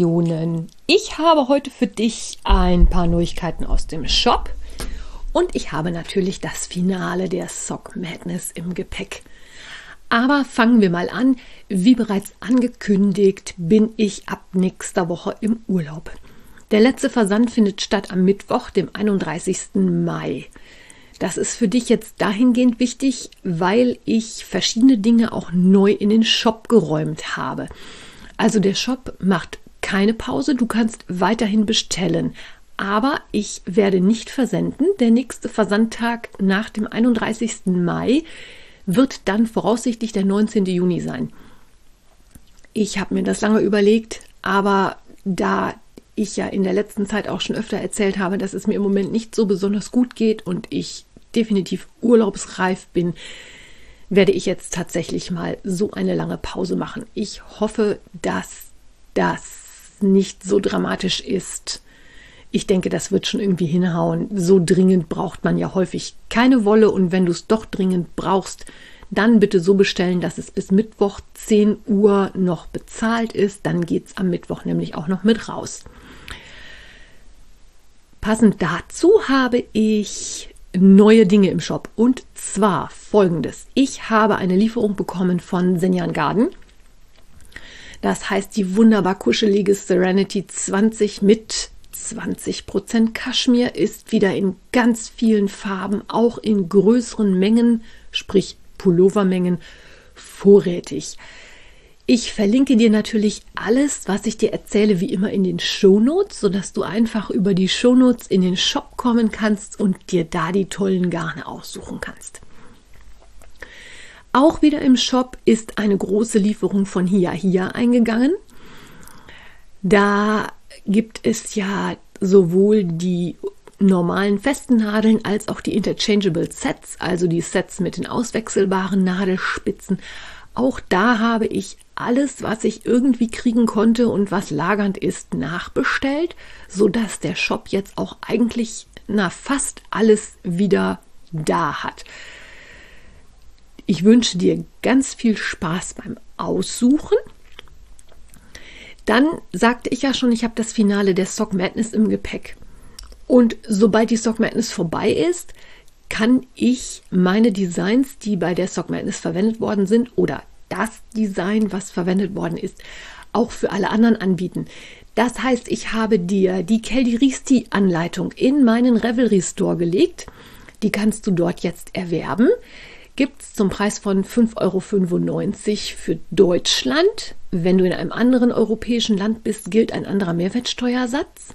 Wollinspirationen. Ich habe heute für dich ein paar Neuigkeiten aus dem Shop und ich habe natürlich das Finale der Sock Madness im Gepäck. Aber fangen wir mal an. Wie bereits angekündigt, bin ich ab nächster Woche im Urlaub. Der letzte Versand findet statt am Mittwoch, dem 31. Mai. Das ist für dich jetzt dahingehend wichtig, weil ich verschiedene Dinge auch neu in den Shop geräumt habe. Also der Shop macht keine Pause, du kannst weiterhin bestellen. Aber ich werde nicht versenden. Der nächste Versandtag nach dem 31. Mai wird dann voraussichtlich der 19. Juni sein. Ich habe mir das lange überlegt, aber da ich ja in der letzten Zeit auch schon öfter erzählt habe, dass es mir im Moment nicht so besonders gut geht und ich definitiv urlaubsreif bin, werde ich jetzt tatsächlich mal so eine lange Pause machen. Ich hoffe, dass das nicht so dramatisch ist. Ich denke, das wird schon irgendwie hinhauen. So dringend braucht man ja häufig keine Wolle und wenn du es doch dringend brauchst, dann bitte so bestellen, dass es bis Mittwoch 10 Uhr noch bezahlt ist. Dann geht es am Mittwoch nämlich auch noch mit raus. Passend dazu habe ich neue Dinge im Shop. Und zwar folgendes. Ich habe eine Lieferung bekommen von Senjan Garden. Das heißt die wunderbar kuschelige Serenity 20 mit 20% Kaschmir ist wieder in ganz vielen Farben, auch in größeren Mengen, sprich Pullovermengen, vorrätig. Ich verlinke dir natürlich alles, was ich dir erzähle, wie immer in den Shownotes, sodass du einfach über die Shownotes in den Shop kommen kannst und dir da die tollen Garne aussuchen kannst. Auch wieder im Shop ist eine große Lieferung von Hia Hia eingegangen. Da gibt es ja sowohl die normalen festen Nadeln als auch die Interchangeable Sets, also die Sets mit den auswechselbaren Nadelspitzen. Auch da habe ich alles, was ich irgendwie kriegen konnte und was lagernd ist, nachbestellt, sodass der Shop jetzt auch eigentlich na fast alles wieder da hat. Ich wünsche dir ganz viel Spaß beim Aussuchen. Dann sagte ich ja schon, ich habe das Finale der Sock Madness im Gepäck. Und sobald die Sock Madness vorbei ist, kann ich meine Designs, die bei der Sock Madness verwendet worden sind, oder das Design, was verwendet worden ist, auch für alle anderen anbieten. Das heißt, ich habe dir die Kelly Risti Anleitung in meinen Revelry Store gelegt. Die kannst du dort jetzt erwerben. Gibt es zum Preis von 5,95 Euro für Deutschland. Wenn du in einem anderen europäischen Land bist, gilt ein anderer Mehrwertsteuersatz.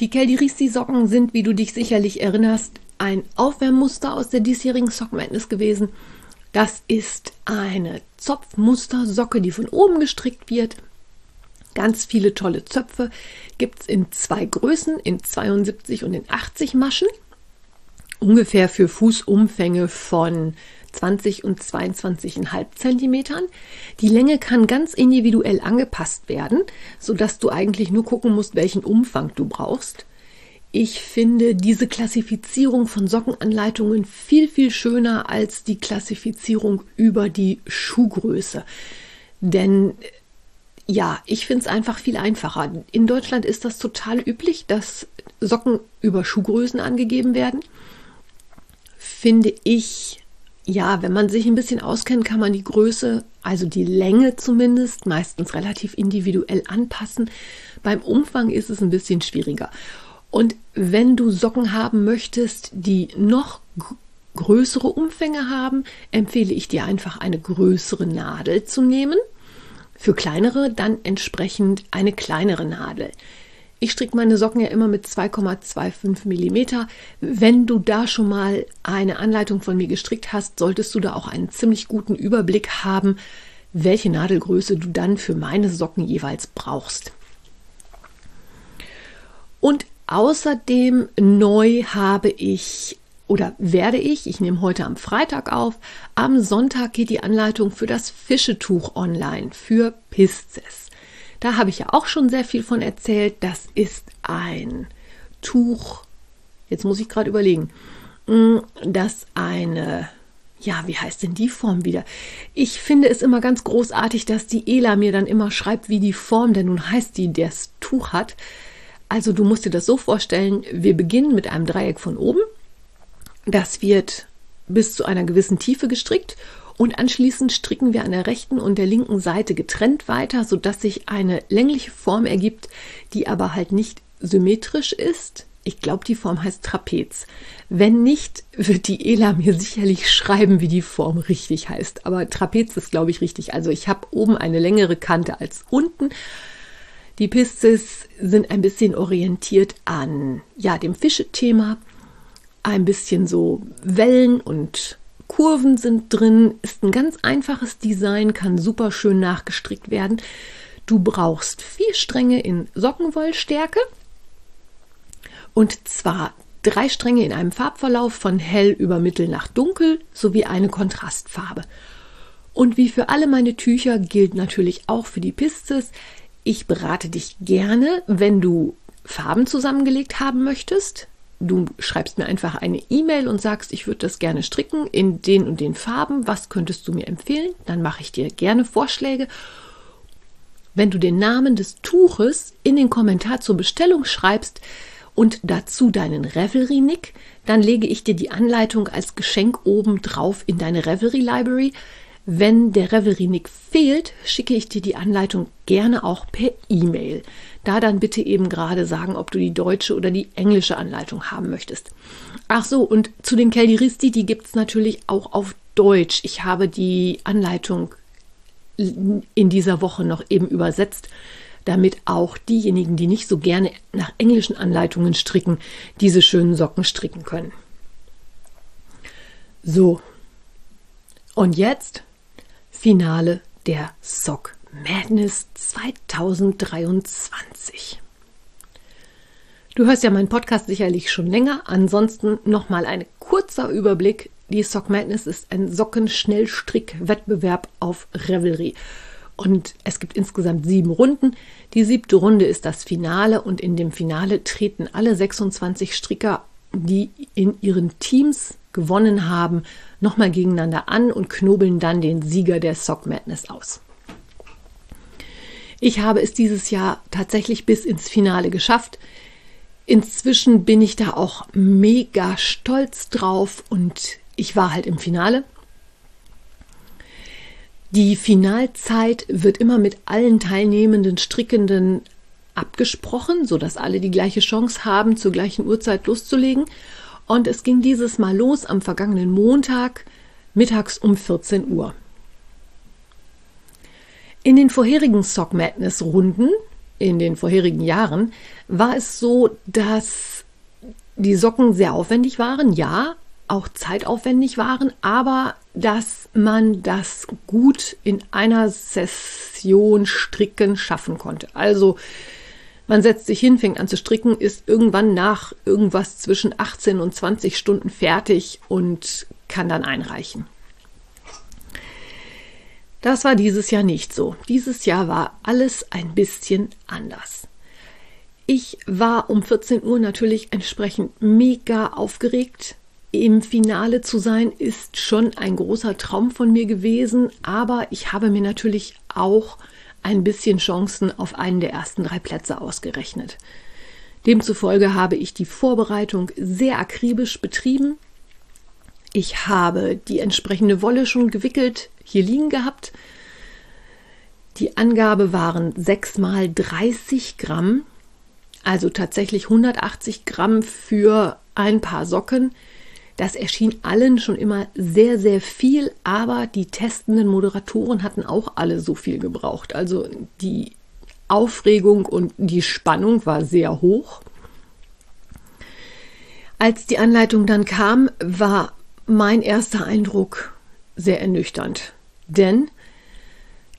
Die Kelly Risti Socken sind, wie du dich sicherlich erinnerst, ein Aufwärmmuster aus der diesjährigen Sock Madness gewesen. Das ist eine Zopfmustersocke, die von oben gestrickt wird. Ganz viele tolle Zöpfe gibt es in zwei Größen, in 72 und in 80 Maschen. Ungefähr für Fußumfänge von 20 und 22,5 Zentimetern. Die Länge kann ganz individuell angepasst werden, sodass du eigentlich nur gucken musst, welchen Umfang du brauchst. Ich finde diese Klassifizierung von Sockenanleitungen viel, viel schöner als die Klassifizierung über die Schuhgröße. Denn ja, ich finde es einfach viel einfacher. In Deutschland ist das total üblich, dass Socken über Schuhgrößen angegeben werden. Finde ich, ja, wenn man sich ein bisschen auskennt, kann man die Größe, also die Länge zumindest, meistens relativ individuell anpassen. Beim Umfang ist es ein bisschen schwieriger. Und wenn du Socken haben möchtest, die noch größere Umfänge haben, empfehle ich dir einfach eine größere Nadel zu nehmen. Für kleinere dann entsprechend eine kleinere Nadel. Ich stricke meine Socken ja immer mit 2,25 mm. Wenn du da schon mal eine Anleitung von mir gestrickt hast, solltest du da auch einen ziemlich guten Überblick haben, welche Nadelgröße du dann für meine Socken jeweils brauchst. Und außerdem neu habe ich oder werde ich, ich nehme heute am Freitag auf, am Sonntag geht die Anleitung für das Fischetuch online für Pisces. Da habe ich ja auch schon sehr viel von erzählt. Das ist ein Tuch, jetzt muss ich gerade überlegen, mm, das eine, ja, wie heißt denn die Form wieder? Ich finde es immer ganz großartig, dass die Ela mir dann immer schreibt, wie die Form denn nun heißt, die das Tuch hat. Also du musst dir das so vorstellen, wir beginnen mit einem Dreieck von oben. Das wird bis zu einer gewissen Tiefe gestrickt und anschließend stricken wir an der rechten und der linken Seite getrennt weiter, sodass sich eine längliche Form ergibt, die aber halt nicht symmetrisch ist. Ich glaube, die Form heißt Trapez. Wenn nicht, wird die Ela mir sicherlich schreiben, wie die Form richtig heißt. Aber Trapez ist, glaube ich, richtig. Also ich habe oben eine längere Kante als unten. Die Pisces sind ein bisschen orientiert an ja, dem Fischethema. Ein bisschen so Wellen und Kurven sind drin. Ist ein ganz einfaches Design, kann super schön nachgestrickt werden. Du brauchst vier Stränge in Sockenwollstärke und zwar drei Stränge in einem Farbverlauf von hell über mittel nach dunkel sowie eine Kontrastfarbe. Und wie für alle meine Tücher gilt natürlich auch für die Pistes. Ich berate dich gerne, wenn du Farben zusammengelegt haben möchtest. Du schreibst mir einfach eine E-Mail und sagst, ich würde das gerne stricken in den und den Farben. Was könntest du mir empfehlen? Dann mache ich dir gerne Vorschläge. Wenn du den Namen des Tuches in den Kommentar zur Bestellung schreibst, und dazu deinen Revelry-Nick, dann lege ich dir die Anleitung als Geschenk oben drauf in deine Revelry Library. Wenn der Revelry-Nick fehlt, schicke ich dir die Anleitung gerne auch per E-Mail. Da dann bitte eben gerade sagen, ob du die deutsche oder die englische Anleitung haben möchtest. Ach so, und zu den Keldiristi, die gibt es natürlich auch auf Deutsch. Ich habe die Anleitung in dieser Woche noch eben übersetzt damit auch diejenigen, die nicht so gerne nach englischen Anleitungen stricken, diese schönen Socken stricken können. So, und jetzt Finale der Sock Madness 2023. Du hörst ja meinen Podcast sicherlich schon länger. Ansonsten nochmal ein kurzer Überblick. Die Sock Madness ist ein Sockenschnellstrick-Wettbewerb auf Revelry. Und es gibt insgesamt sieben Runden. Die siebte Runde ist das Finale und in dem Finale treten alle 26 Stricker, die in ihren Teams gewonnen haben, nochmal gegeneinander an und knobeln dann den Sieger der Sock Madness aus. Ich habe es dieses Jahr tatsächlich bis ins Finale geschafft. Inzwischen bin ich da auch mega stolz drauf und ich war halt im Finale. Die Finalzeit wird immer mit allen teilnehmenden Strickenden abgesprochen, sodass alle die gleiche Chance haben, zur gleichen Uhrzeit loszulegen. Und es ging dieses Mal los am vergangenen Montag mittags um 14 Uhr. In den vorherigen Sock Madness Runden, in den vorherigen Jahren, war es so, dass die Socken sehr aufwendig waren, ja, auch zeitaufwendig waren, aber dass man das gut in einer Session stricken schaffen konnte. Also man setzt sich hin, fängt an zu stricken, ist irgendwann nach irgendwas zwischen 18 und 20 Stunden fertig und kann dann einreichen. Das war dieses Jahr nicht so. Dieses Jahr war alles ein bisschen anders. Ich war um 14 Uhr natürlich entsprechend mega aufgeregt, im Finale zu sein, ist schon ein großer Traum von mir gewesen, aber ich habe mir natürlich auch ein bisschen Chancen auf einen der ersten drei Plätze ausgerechnet. Demzufolge habe ich die Vorbereitung sehr akribisch betrieben. Ich habe die entsprechende Wolle schon gewickelt, hier liegen gehabt. Die Angabe waren 6 mal 30 Gramm, also tatsächlich 180 Gramm für ein paar Socken. Das erschien allen schon immer sehr, sehr viel, aber die testenden Moderatoren hatten auch alle so viel gebraucht. Also die Aufregung und die Spannung war sehr hoch. Als die Anleitung dann kam, war mein erster Eindruck sehr ernüchternd. Denn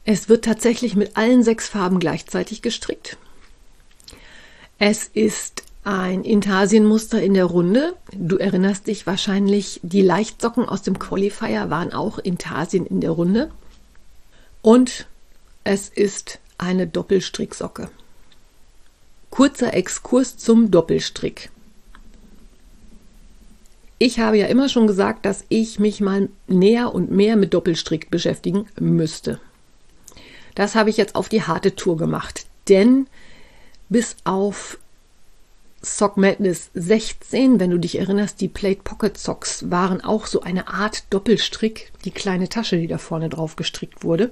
es wird tatsächlich mit allen sechs Farben gleichzeitig gestrickt. Es ist ein Intarsienmuster in der Runde. Du erinnerst dich wahrscheinlich, die Leichtsocken aus dem Qualifier waren auch Intarsien in der Runde. Und es ist eine Doppelstricksocke. Kurzer Exkurs zum Doppelstrick. Ich habe ja immer schon gesagt, dass ich mich mal näher und mehr mit Doppelstrick beschäftigen müsste. Das habe ich jetzt auf die harte Tour gemacht, denn bis auf Sock Madness 16, wenn du dich erinnerst, die Plate Pocket Socks waren auch so eine Art Doppelstrick, die kleine Tasche, die da vorne drauf gestrickt wurde.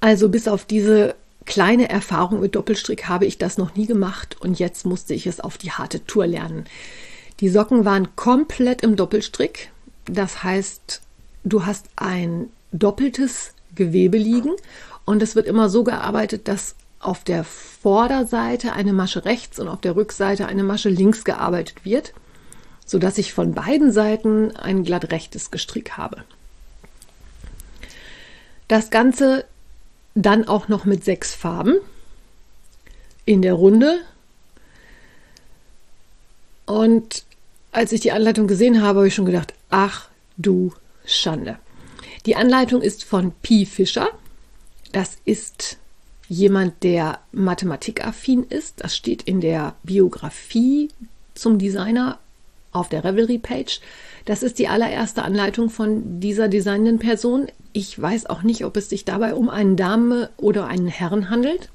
Also bis auf diese kleine Erfahrung mit Doppelstrick habe ich das noch nie gemacht und jetzt musste ich es auf die harte Tour lernen. Die Socken waren komplett im Doppelstrick. Das heißt, du hast ein doppeltes Gewebe liegen und es wird immer so gearbeitet, dass auf der Vorderseite eine Masche rechts und auf der Rückseite eine Masche links gearbeitet wird, sodass ich von beiden Seiten ein glatt rechtes Gestrick habe. Das Ganze dann auch noch mit sechs Farben in der Runde. Und als ich die Anleitung gesehen habe, habe ich schon gedacht, ach du Schande. Die Anleitung ist von Pi Fischer. Das ist jemand, der mathematikaffin ist. Das steht in der Biografie zum Designer auf der Revelry-Page. Das ist die allererste Anleitung von dieser designenden Person. Ich weiß auch nicht, ob es sich dabei um eine Dame oder einen Herrn handelt.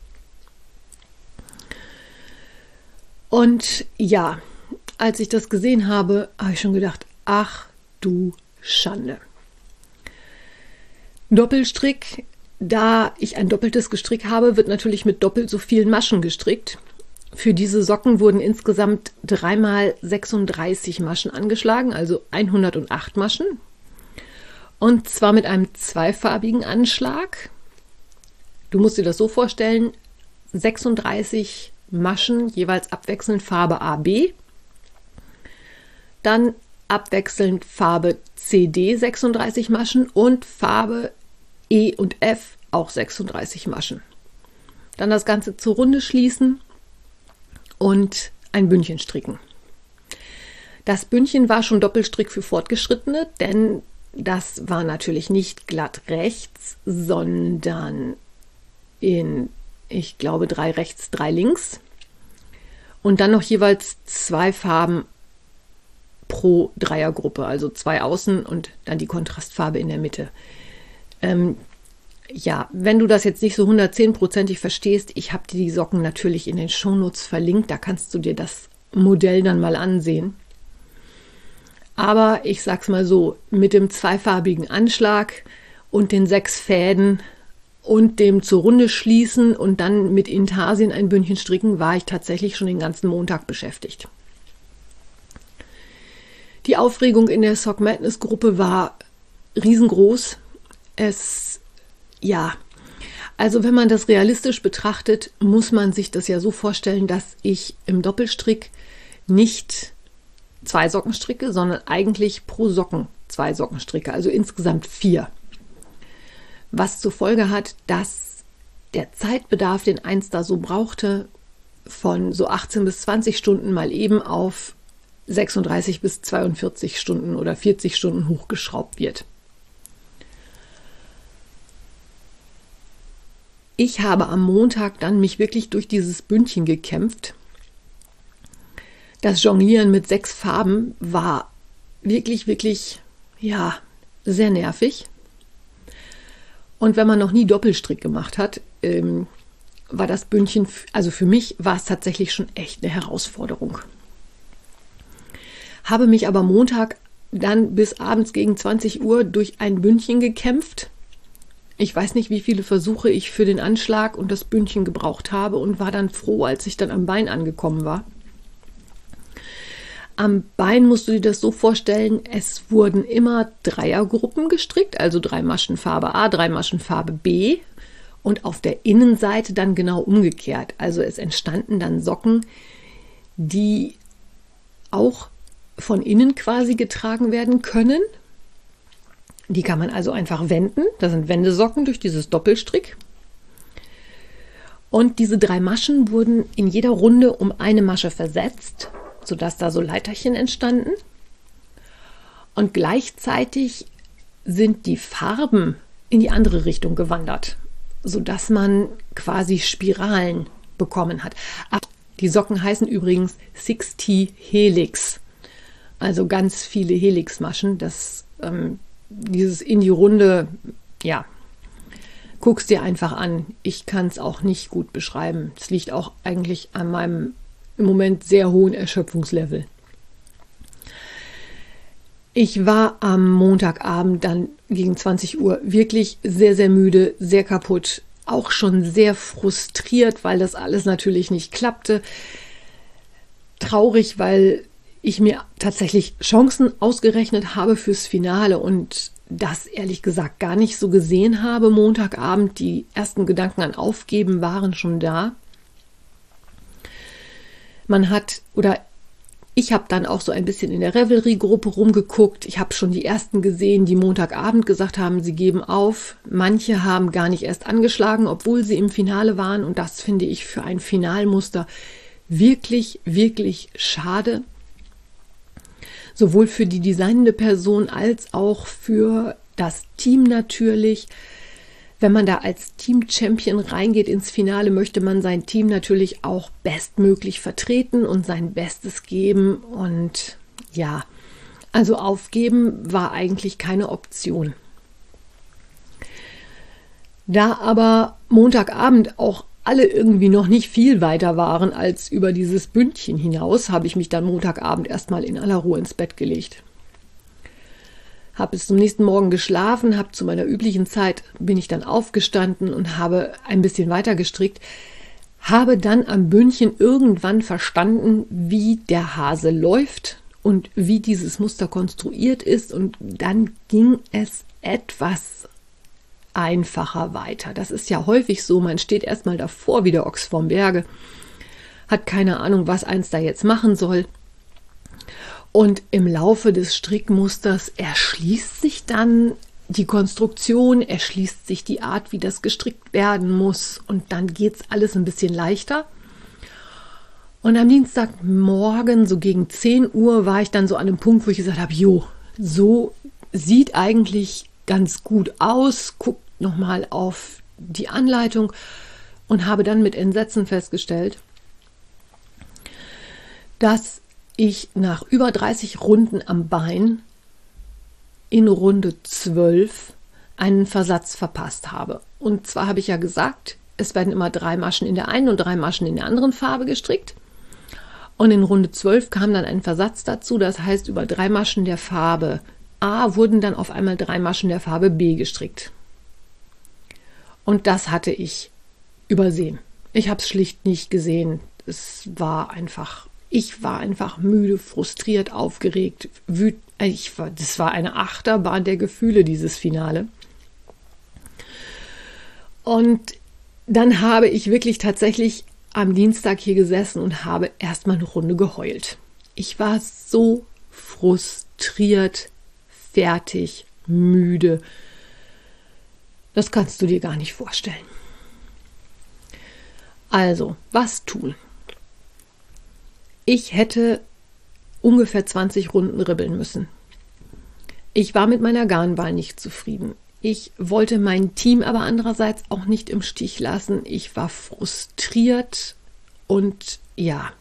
Und ja, als ich das gesehen habe, habe ich schon gedacht, ach du Schande. Doppelstrick, da ich ein doppeltes Gestrick habe, wird natürlich mit doppelt so vielen Maschen gestrickt. Für diese Socken wurden insgesamt dreimal 36 Maschen angeschlagen, also 108 Maschen. Und zwar mit einem zweifarbigen Anschlag. Du musst dir das so vorstellen, 36 Maschen, jeweils abwechselnd Farbe A, B. Dann abwechselnd Farbe CD 36 Maschen und Farbe E und F auch 36 Maschen. Dann das Ganze zur Runde schließen und ein Bündchen stricken. Das Bündchen war schon Doppelstrick für Fortgeschrittene, denn das war natürlich nicht glatt rechts, sondern in, ich glaube, drei rechts, drei links. Und dann noch jeweils zwei Farben pro Dreiergruppe, also zwei außen und dann die Kontrastfarbe in der Mitte. Ähm, ja, wenn du das jetzt nicht so 110%ig verstehst, ich habe dir die Socken natürlich in den Shownotes verlinkt, da kannst du dir das Modell dann mal ansehen. Aber ich sag's mal so, mit dem zweifarbigen Anschlag und den sechs Fäden und dem zur Runde schließen und dann mit Intarsien ein Bündchen stricken, war ich tatsächlich schon den ganzen Montag beschäftigt. Die Aufregung in der Sock Madness Gruppe war riesengroß. Es ja, also wenn man das realistisch betrachtet, muss man sich das ja so vorstellen, dass ich im Doppelstrick nicht zwei Socken stricke, sondern eigentlich pro Socken zwei Socken stricke, also insgesamt vier. Was zur Folge hat, dass der Zeitbedarf, den eins da so brauchte, von so 18 bis 20 Stunden mal eben auf 36 bis 42 Stunden oder 40 Stunden hochgeschraubt wird. Ich habe am Montag dann mich wirklich durch dieses Bündchen gekämpft. Das Jonglieren mit sechs Farben war wirklich, wirklich, ja, sehr nervig. Und wenn man noch nie Doppelstrick gemacht hat, ähm, war das Bündchen, also für mich war es tatsächlich schon echt eine Herausforderung. Habe mich aber Montag dann bis abends gegen 20 Uhr durch ein Bündchen gekämpft ich weiß nicht, wie viele Versuche ich für den Anschlag und das Bündchen gebraucht habe und war dann froh, als ich dann am Bein angekommen war. Am Bein musst du dir das so vorstellen, es wurden immer Dreiergruppen gestrickt, also drei Maschen Farbe A, drei Maschen Farbe B und auf der Innenseite dann genau umgekehrt. Also es entstanden dann Socken, die auch von innen quasi getragen werden können, die kann man also einfach wenden. Das sind Wendesocken durch dieses Doppelstrick. Und diese drei Maschen wurden in jeder Runde um eine Masche versetzt, sodass da so Leiterchen entstanden. Und gleichzeitig sind die Farben in die andere Richtung gewandert, sodass man quasi Spiralen bekommen hat. Die Socken heißen übrigens 60 Helix, also ganz viele Helixmaschen. Das, ähm, dieses in die Runde, ja, guck's dir einfach an. Ich kann es auch nicht gut beschreiben. Es liegt auch eigentlich an meinem im Moment sehr hohen Erschöpfungslevel. Ich war am Montagabend dann gegen 20 Uhr wirklich sehr, sehr müde, sehr kaputt, auch schon sehr frustriert, weil das alles natürlich nicht klappte. Traurig, weil ich mir tatsächlich Chancen ausgerechnet habe fürs Finale und das ehrlich gesagt gar nicht so gesehen habe. Montagabend, die ersten Gedanken an Aufgeben waren schon da. Man hat oder ich habe dann auch so ein bisschen in der Revelry-Gruppe rumgeguckt. Ich habe schon die ersten gesehen, die Montagabend gesagt haben, sie geben auf. Manche haben gar nicht erst angeschlagen, obwohl sie im Finale waren. Und das finde ich für ein Finalmuster wirklich, wirklich schade. Sowohl für die designende Person als auch für das Team natürlich wenn man da als Team-Champion reingeht ins Finale, möchte man sein Team natürlich auch bestmöglich vertreten und sein Bestes geben. Und ja, also aufgeben war eigentlich keine Option. Da aber Montagabend auch alle irgendwie noch nicht viel weiter waren als über dieses Bündchen hinaus, habe ich mich dann Montagabend erstmal in aller Ruhe ins Bett gelegt. Habe bis zum nächsten Morgen geschlafen, habe zu meiner üblichen Zeit bin ich dann aufgestanden und habe ein bisschen weiter gestrickt, habe dann am Bündchen irgendwann verstanden, wie der Hase läuft und wie dieses Muster konstruiert ist und dann ging es etwas einfacher weiter. Das ist ja häufig so, man steht erstmal davor wie der Ochs vorm Berge, hat keine Ahnung, was eins da jetzt machen soll und im Laufe des Strickmusters erschließt sich dann die Konstruktion, erschließt sich die Art, wie das gestrickt werden muss und dann geht es alles ein bisschen leichter. Und am Dienstagmorgen, so gegen 10 Uhr, war ich dann so an dem Punkt, wo ich gesagt habe, jo, so sieht eigentlich ganz gut aus. Guckt nochmal auf die Anleitung und habe dann mit Entsetzen festgestellt, dass ich nach über 30 Runden am Bein in Runde 12 einen Versatz verpasst habe. Und zwar habe ich ja gesagt, es werden immer drei Maschen in der einen und drei Maschen in der anderen Farbe gestrickt. Und in Runde 12 kam dann ein Versatz dazu, das heißt, über drei Maschen der Farbe A wurden dann auf einmal drei Maschen der Farbe B gestrickt. Und das hatte ich übersehen. Ich habe es schlicht nicht gesehen. Es war einfach ich war einfach müde, frustriert, aufgeregt, wütend. Ich war, das war eine Achterbahn der Gefühle, dieses Finale. Und dann habe ich wirklich tatsächlich am Dienstag hier gesessen und habe erstmal eine Runde geheult. Ich war so frustriert, fertig, müde. Das kannst du dir gar nicht vorstellen. Also, was tun? Ich hätte ungefähr 20 Runden ribbeln müssen. Ich war mit meiner Garnwahl nicht zufrieden. Ich wollte mein Team aber andererseits auch nicht im Stich lassen. Ich war frustriert und ja.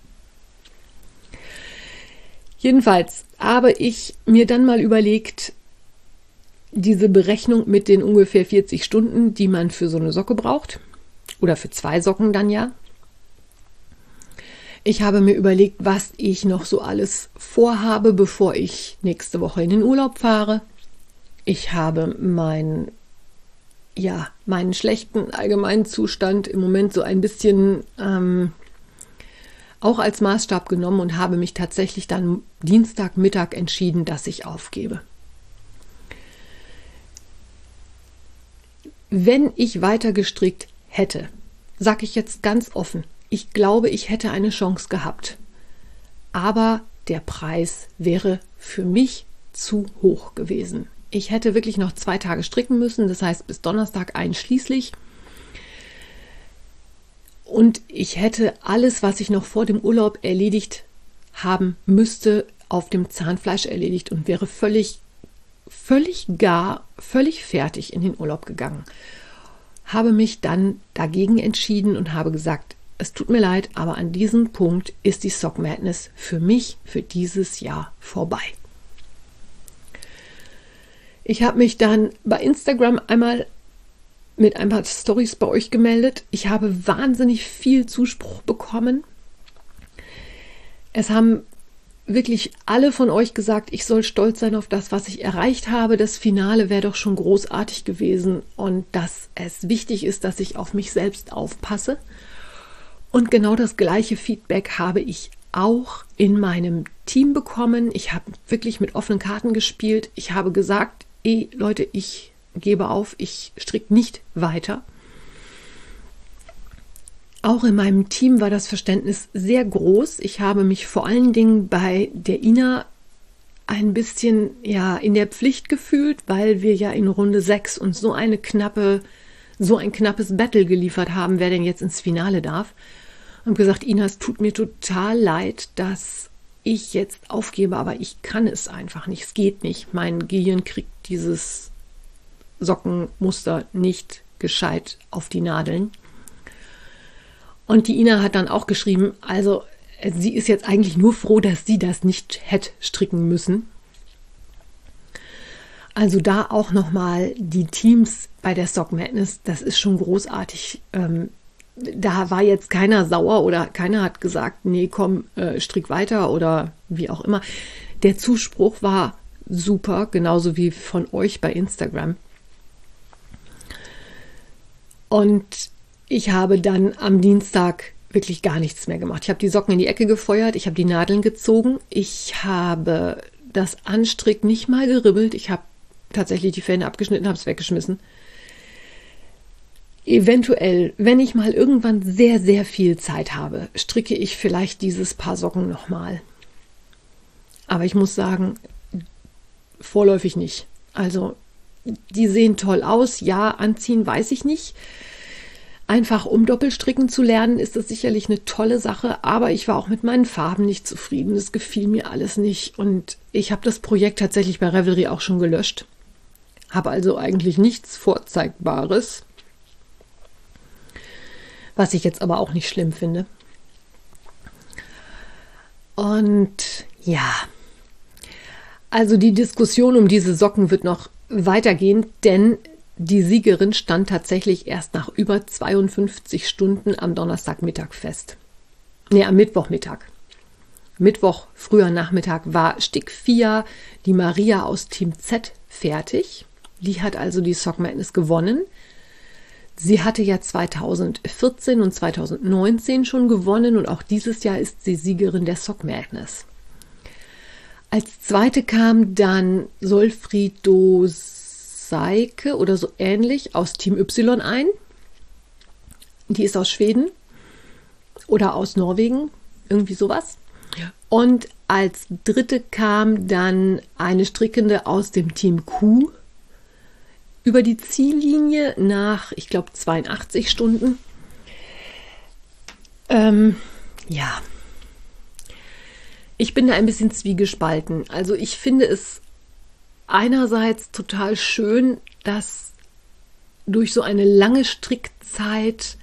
Jedenfalls habe ich mir dann mal überlegt, diese Berechnung mit den ungefähr 40 Stunden, die man für so eine Socke braucht, oder für zwei Socken dann ja, ich habe mir überlegt, was ich noch so alles vorhabe, bevor ich nächste Woche in den Urlaub fahre. Ich habe meinen ja, meinen schlechten allgemeinen Zustand im Moment so ein bisschen ähm, auch als Maßstab genommen und habe mich tatsächlich dann Dienstagmittag entschieden, dass ich aufgebe. Wenn ich weiter gestrickt hätte, sage ich jetzt ganz offen, ich glaube, ich hätte eine Chance gehabt. Aber der Preis wäre für mich zu hoch gewesen. Ich hätte wirklich noch zwei Tage stricken müssen, das heißt bis Donnerstag einschließlich. Und ich hätte alles, was ich noch vor dem Urlaub erledigt haben müsste, auf dem Zahnfleisch erledigt und wäre völlig, völlig gar, völlig fertig in den Urlaub gegangen. Habe mich dann dagegen entschieden und habe gesagt, es tut mir leid, aber an diesem Punkt ist die Sock Madness für mich für dieses Jahr vorbei. Ich habe mich dann bei Instagram einmal mit ein paar Stories bei euch gemeldet. Ich habe wahnsinnig viel Zuspruch bekommen. Es haben wirklich alle von euch gesagt, ich soll stolz sein auf das, was ich erreicht habe. Das Finale wäre doch schon großartig gewesen und dass es wichtig ist, dass ich auf mich selbst aufpasse. Und genau das gleiche Feedback habe ich auch in meinem Team bekommen. Ich habe wirklich mit offenen Karten gespielt. Ich habe gesagt, ey Leute, ich gebe auf, ich stricke nicht weiter. Auch in meinem Team war das Verständnis sehr groß. Ich habe mich vor allen Dingen bei der Ina ein bisschen ja in der Pflicht gefühlt, weil wir ja in Runde 6 uns so eine knappe, so ein knappes Battle geliefert haben, wer denn jetzt ins Finale darf. Und gesagt, Ina, es tut mir total leid, dass ich jetzt aufgebe, aber ich kann es einfach nicht. Es geht nicht. Mein Gehirn kriegt dieses Sockenmuster nicht gescheit auf die Nadeln. Und die Ina hat dann auch geschrieben, also sie ist jetzt eigentlich nur froh, dass sie das nicht hätte stricken müssen. Also da auch nochmal die Teams bei der Sock Madness, das ist schon großartig. Ähm, da war jetzt keiner sauer oder keiner hat gesagt, nee, komm, äh, strick weiter oder wie auch immer. Der Zuspruch war super, genauso wie von euch bei Instagram. Und ich habe dann am Dienstag wirklich gar nichts mehr gemacht. Ich habe die Socken in die Ecke gefeuert, ich habe die Nadeln gezogen, ich habe das Anstrick nicht mal geribbelt, ich habe tatsächlich die Fäden abgeschnitten, habe es weggeschmissen. Eventuell, wenn ich mal irgendwann sehr, sehr viel Zeit habe, stricke ich vielleicht dieses Paar Socken nochmal. Aber ich muss sagen, vorläufig nicht. Also die sehen toll aus. Ja, anziehen weiß ich nicht. Einfach um Doppelstricken zu lernen, ist das sicherlich eine tolle Sache, aber ich war auch mit meinen Farben nicht zufrieden. Es gefiel mir alles nicht und ich habe das Projekt tatsächlich bei Revelry auch schon gelöscht. Habe also eigentlich nichts Vorzeigbares, was ich jetzt aber auch nicht schlimm finde. Und ja, also die Diskussion um diese Socken wird noch weitergehen, denn die Siegerin stand tatsächlich erst nach über 52 Stunden am Donnerstagmittag fest. Nee, am Mittwochmittag. Mittwoch, früher Nachmittag, war Stick 4, die Maria aus Team Z, fertig. Die hat also die Sock Madness gewonnen. Sie hatte ja 2014 und 2019 schon gewonnen und auch dieses Jahr ist sie Siegerin der Sock Madness. Als zweite kam dann Solfrido Seike oder so ähnlich aus Team Y ein. Die ist aus Schweden oder aus Norwegen, irgendwie sowas. Und als dritte kam dann eine Strickende aus dem Team Q über die Ziellinie nach, ich glaube, 82 Stunden. Ähm, ja, ich bin da ein bisschen zwiegespalten. Also ich finde es einerseits total schön, dass durch so eine lange Strickzeit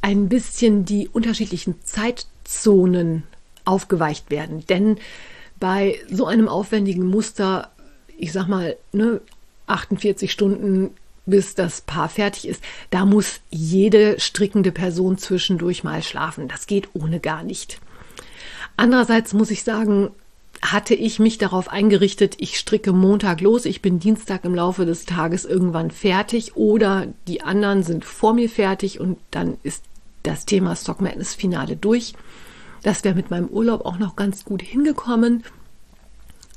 ein bisschen die unterschiedlichen Zeitzonen aufgeweicht werden. Denn bei so einem aufwendigen Muster, ich sag mal, ne, 48 Stunden bis das Paar fertig ist, da muss jede strickende Person zwischendurch mal schlafen. Das geht ohne gar nicht. Andererseits muss ich sagen, hatte ich mich darauf eingerichtet, ich stricke Montag los, ich bin Dienstag im Laufe des Tages irgendwann fertig oder die anderen sind vor mir fertig und dann ist das Thema Stock Madness Finale durch. Das wäre mit meinem Urlaub auch noch ganz gut hingekommen.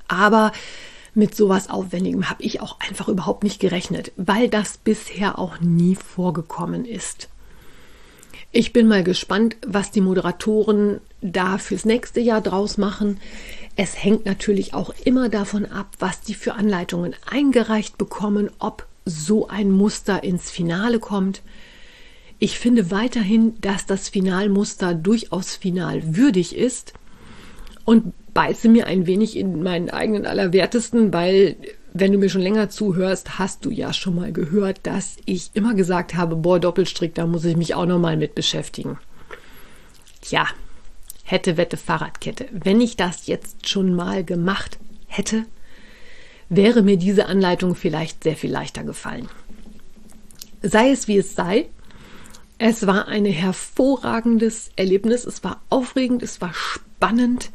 Aber mit sowas Aufwendigem habe ich auch einfach überhaupt nicht gerechnet, weil das bisher auch nie vorgekommen ist. Ich bin mal gespannt, was die Moderatoren da fürs nächste Jahr draus machen. Es hängt natürlich auch immer davon ab, was die für Anleitungen eingereicht bekommen, ob so ein Muster ins Finale kommt. Ich finde weiterhin, dass das Finalmuster durchaus final würdig ist und beiße mir ein wenig in meinen eigenen Allerwertesten, weil wenn du mir schon länger zuhörst, hast du ja schon mal gehört, dass ich immer gesagt habe, boah, Doppelstrick, da muss ich mich auch noch mal mit beschäftigen. Tja, hätte Wette Fahrradkette. Wenn ich das jetzt schon mal gemacht hätte, wäre mir diese Anleitung vielleicht sehr viel leichter gefallen. Sei es wie es sei, es war ein hervorragendes Erlebnis, es war aufregend, es war spannend.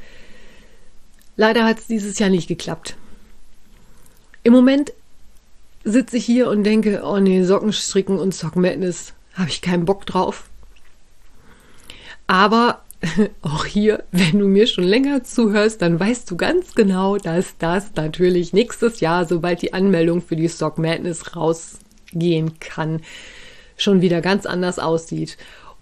Leider hat es dieses Jahr nicht geklappt. Im Moment sitze ich hier und denke, oh nee, Sockenstricken und Sock Madness, habe ich keinen Bock drauf. Aber auch hier, wenn du mir schon länger zuhörst, dann weißt du ganz genau, dass das natürlich nächstes Jahr, sobald die Anmeldung für die Sock Madness rausgehen kann, schon wieder ganz anders aussieht.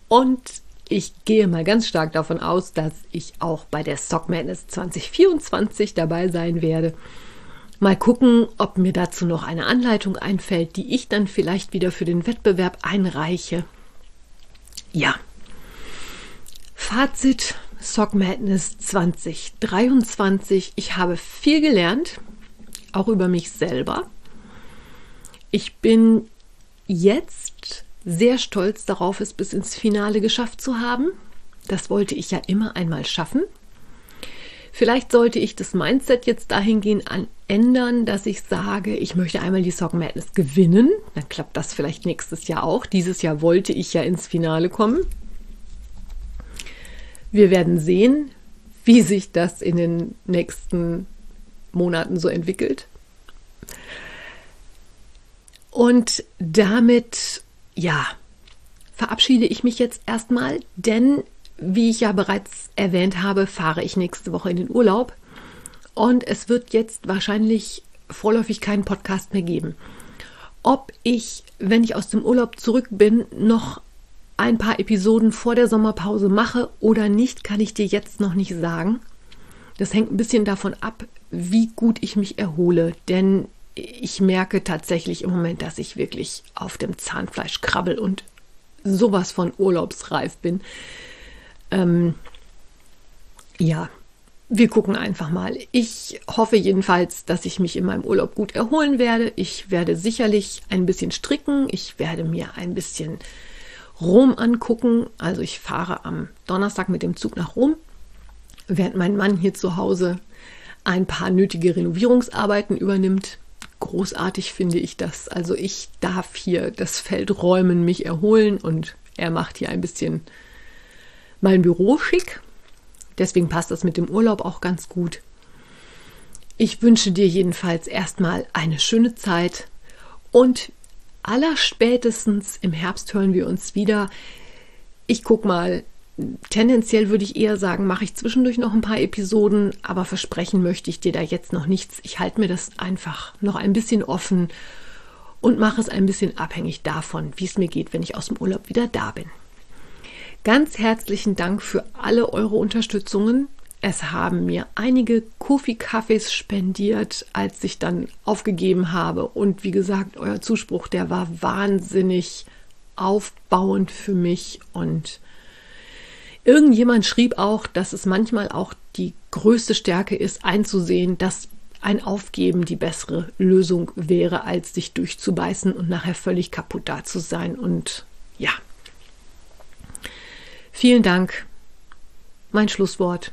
Und ich gehe mal ganz stark davon aus, dass ich auch bei der Sock Madness 2024 dabei sein werde. Mal gucken, ob mir dazu noch eine Anleitung einfällt, die ich dann vielleicht wieder für den Wettbewerb einreiche. Ja, Fazit Sock Madness 2023. Ich habe viel gelernt, auch über mich selber. Ich bin jetzt sehr stolz darauf, es bis ins Finale geschafft zu haben. Das wollte ich ja immer einmal schaffen. Vielleicht sollte ich das Mindset jetzt dahingehend ändern, dass ich sage, ich möchte einmal die Sock Madness gewinnen. Dann klappt das vielleicht nächstes Jahr auch. Dieses Jahr wollte ich ja ins Finale kommen. Wir werden sehen, wie sich das in den nächsten Monaten so entwickelt. Und damit, ja, verabschiede ich mich jetzt erstmal, denn wie ich ja bereits erwähnt habe, fahre ich nächste Woche in den Urlaub und es wird jetzt wahrscheinlich vorläufig keinen Podcast mehr geben. Ob ich, wenn ich aus dem Urlaub zurück bin, noch ein paar Episoden vor der Sommerpause mache oder nicht, kann ich dir jetzt noch nicht sagen. Das hängt ein bisschen davon ab, wie gut ich mich erhole, denn ich merke tatsächlich im Moment, dass ich wirklich auf dem Zahnfleisch krabbel und sowas von urlaubsreif bin. Ähm, ja, wir gucken einfach mal. Ich hoffe jedenfalls, dass ich mich in meinem Urlaub gut erholen werde. Ich werde sicherlich ein bisschen stricken. Ich werde mir ein bisschen Rom angucken. Also ich fahre am Donnerstag mit dem Zug nach Rom, während mein Mann hier zu Hause ein paar nötige Renovierungsarbeiten übernimmt. Großartig finde ich das. Also ich darf hier das Feld räumen, mich erholen und er macht hier ein bisschen mein Büro schick. Deswegen passt das mit dem Urlaub auch ganz gut. Ich wünsche dir jedenfalls erstmal eine schöne Zeit und allerspätestens im Herbst hören wir uns wieder. Ich guck mal, tendenziell würde ich eher sagen, mache ich zwischendurch noch ein paar Episoden, aber versprechen möchte ich dir da jetzt noch nichts. Ich halte mir das einfach noch ein bisschen offen und mache es ein bisschen abhängig davon, wie es mir geht, wenn ich aus dem Urlaub wieder da bin. Ganz herzlichen Dank für alle eure Unterstützungen. Es haben mir einige Kofi-Kaffees spendiert, als ich dann aufgegeben habe. Und wie gesagt, euer Zuspruch, der war wahnsinnig aufbauend für mich. Und irgendjemand schrieb auch, dass es manchmal auch die größte Stärke ist, einzusehen, dass ein Aufgeben die bessere Lösung wäre, als sich durchzubeißen und nachher völlig kaputt da zu sein. Und ja. Vielen Dank. Mein Schlusswort.